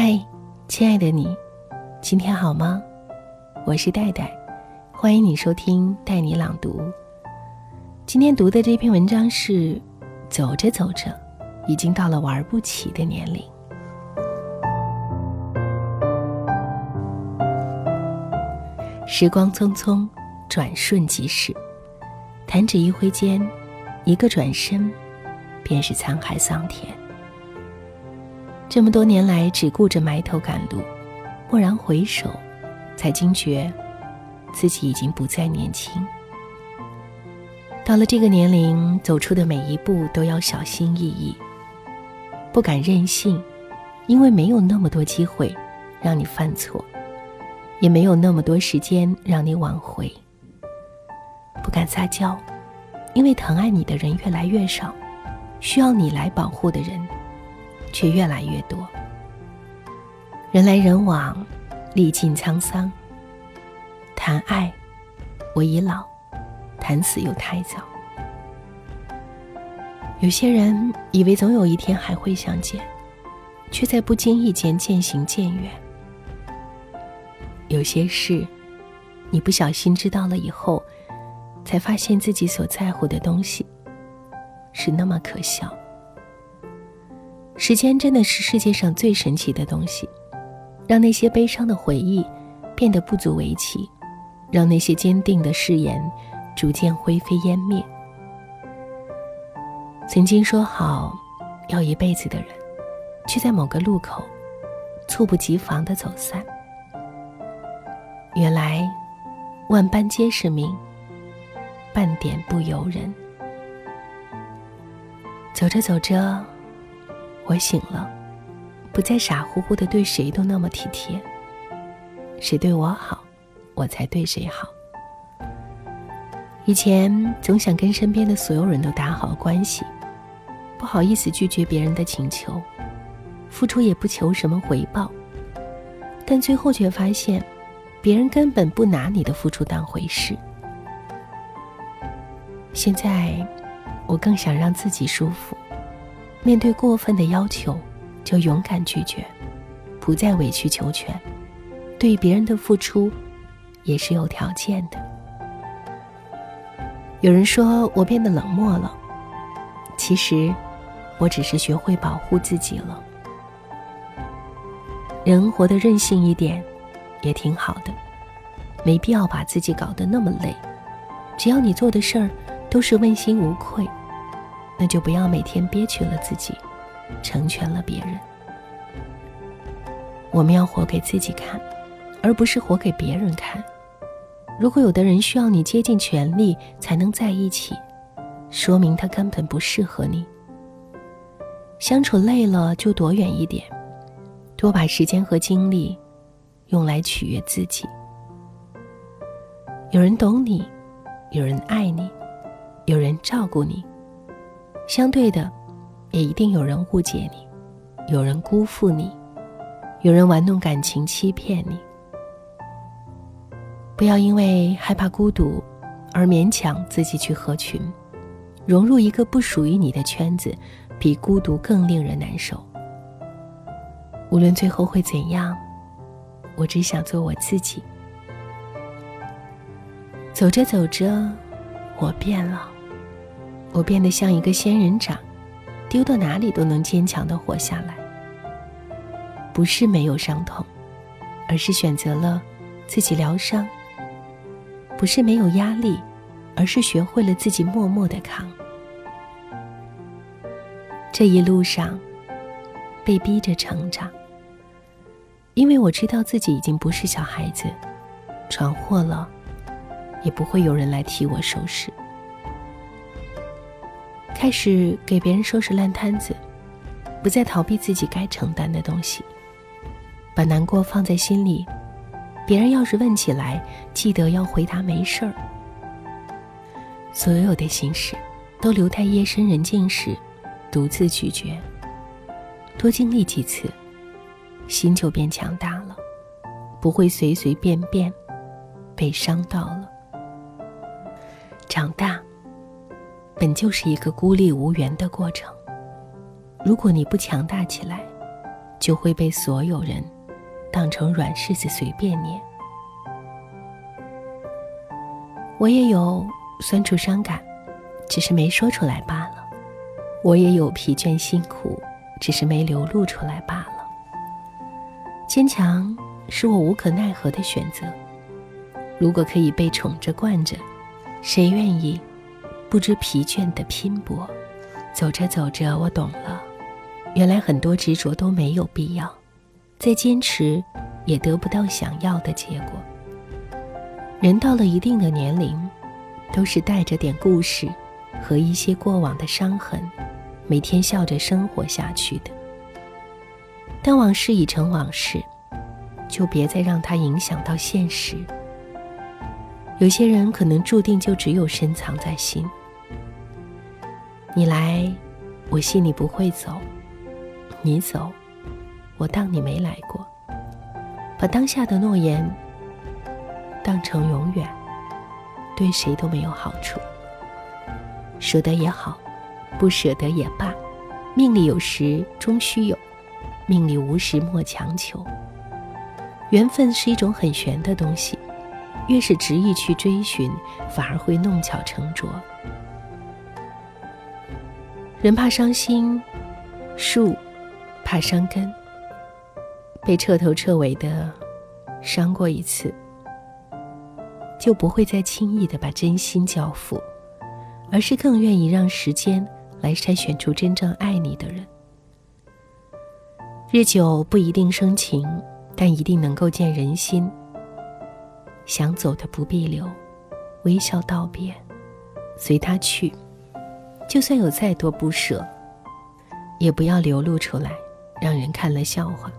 嗨，亲爱的你，今天好吗？我是戴戴，欢迎你收听带你朗读。今天读的这篇文章是：走着走着，已经到了玩不起的年龄。时光匆匆，转瞬即逝，弹指一挥间，一个转身，便是沧海桑田。这么多年来，只顾着埋头赶路，蓦然回首，才惊觉自己已经不再年轻。到了这个年龄，走出的每一步都要小心翼翼，不敢任性，因为没有那么多机会让你犯错，也没有那么多时间让你挽回。不敢撒娇，因为疼爱你的人越来越少，需要你来保护的人。却越来越多。人来人往，历尽沧桑。谈爱，我已老；谈死又太早。有些人以为总有一天还会相见，却在不经意间渐行渐远。有些事，你不小心知道了以后，才发现自己所在乎的东西，是那么可笑。时间真的是世界上最神奇的东西，让那些悲伤的回忆变得不足为奇，让那些坚定的誓言逐渐灰飞烟灭。曾经说好要一辈子的人，却在某个路口猝不及防的走散。原来万般皆是命，半点不由人。走着走着。我醒了，不再傻乎乎的对谁都那么体贴。谁对我好，我才对谁好。以前总想跟身边的所有人都打好关系，不好意思拒绝别人的请求，付出也不求什么回报。但最后却发现，别人根本不拿你的付出当回事。现在，我更想让自己舒服。面对过分的要求，就勇敢拒绝，不再委曲求全。对别人的付出，也是有条件的。有人说我变得冷漠了，其实，我只是学会保护自己了。人活得任性一点，也挺好的，没必要把自己搞得那么累。只要你做的事儿都是问心无愧。那就不要每天憋屈了自己，成全了别人。我们要活给自己看，而不是活给别人看。如果有的人需要你竭尽全力才能在一起，说明他根本不适合你。相处累了就躲远一点，多把时间和精力用来取悦自己。有人懂你，有人爱你，有人照顾你。相对的，也一定有人误解你，有人辜负你，有人玩弄感情欺骗你。不要因为害怕孤独而勉强自己去合群，融入一个不属于你的圈子，比孤独更令人难受。无论最后会怎样，我只想做我自己。走着走着，我变了。我变得像一个仙人掌，丢到哪里都能坚强的活下来。不是没有伤痛，而是选择了自己疗伤；不是没有压力，而是学会了自己默默的扛。这一路上，被逼着成长，因为我知道自己已经不是小孩子，闯祸了，也不会有人来替我收拾。开始给别人收拾烂摊子，不再逃避自己该承担的东西，把难过放在心里。别人要是问起来，记得要回答没事儿。所有的心事，都留在夜深人静时，独自咀嚼。多经历几次，心就变强大了，不会随随便便被伤到了。长大。本就是一个孤立无援的过程。如果你不强大起来，就会被所有人当成软柿子随便捏。我也有酸楚伤感，只是没说出来罢了；我也有疲倦辛苦，只是没流露出来罢了。坚强是我无可奈何的选择。如果可以被宠着惯着，谁愿意不知疲倦的拼搏？走着走着，我懂了，原来很多执着都没有必要，再坚持也得不到想要的结果。人到了一定的年龄，都是带着点故事和一些过往的伤痕，每天笑着生活下去的。但往事已成往事，就别再让它影响到现实。有些人可能注定就只有深藏在心。你来，我信你不会走；你走，我当你没来过。把当下的诺言当成永远，对谁都没有好处。舍得也好，不舍得也罢，命里有时终须有，命里无时莫强求。缘分是一种很玄的东西。越是执意去追寻，反而会弄巧成拙。人怕伤心，树怕伤根。被彻头彻尾的伤过一次，就不会再轻易的把真心交付，而是更愿意让时间来筛选出真正爱你的人。日久不一定生情，但一定能够见人心。想走的不必留，微笑道别，随他去。就算有再多不舍，也不要流露出来，让人看了笑话。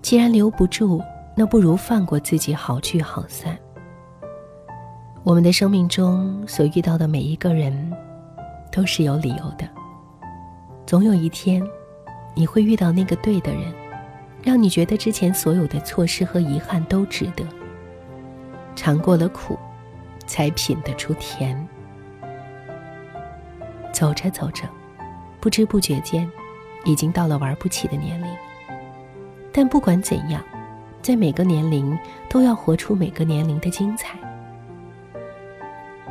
既然留不住，那不如放过自己，好聚好散。我们的生命中所遇到的每一个人，都是有理由的。总有一天，你会遇到那个对的人，让你觉得之前所有的错失和遗憾都值得。尝过了苦，才品得出甜。走着走着，不知不觉间，已经到了玩不起的年龄。但不管怎样，在每个年龄都要活出每个年龄的精彩。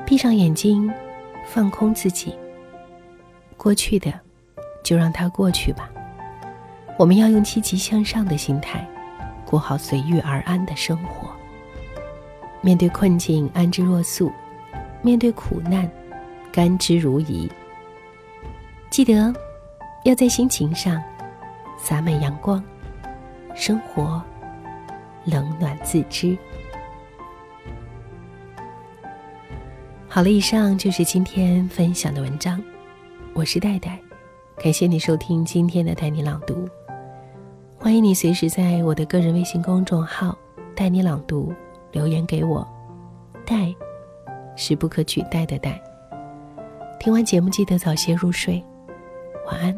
闭上眼睛，放空自己。过去的，就让它过去吧。我们要用积极向上的心态，过好随遇而安的生活。面对困境，安之若素；面对苦难，甘之如饴。记得要在心情上洒满阳光，生活冷暖自知。好了，以上就是今天分享的文章。我是戴戴，感谢你收听今天的带你朗读。欢迎你随时在我的个人微信公众号“带你朗读”。留言给我，待是不可取代的待。听完节目记得早些入睡，晚安，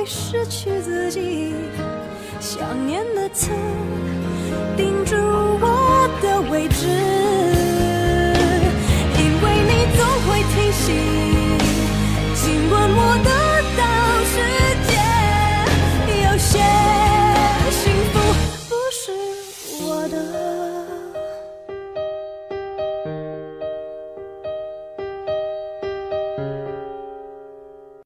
会失去自己。想念的刺钉住我的位置。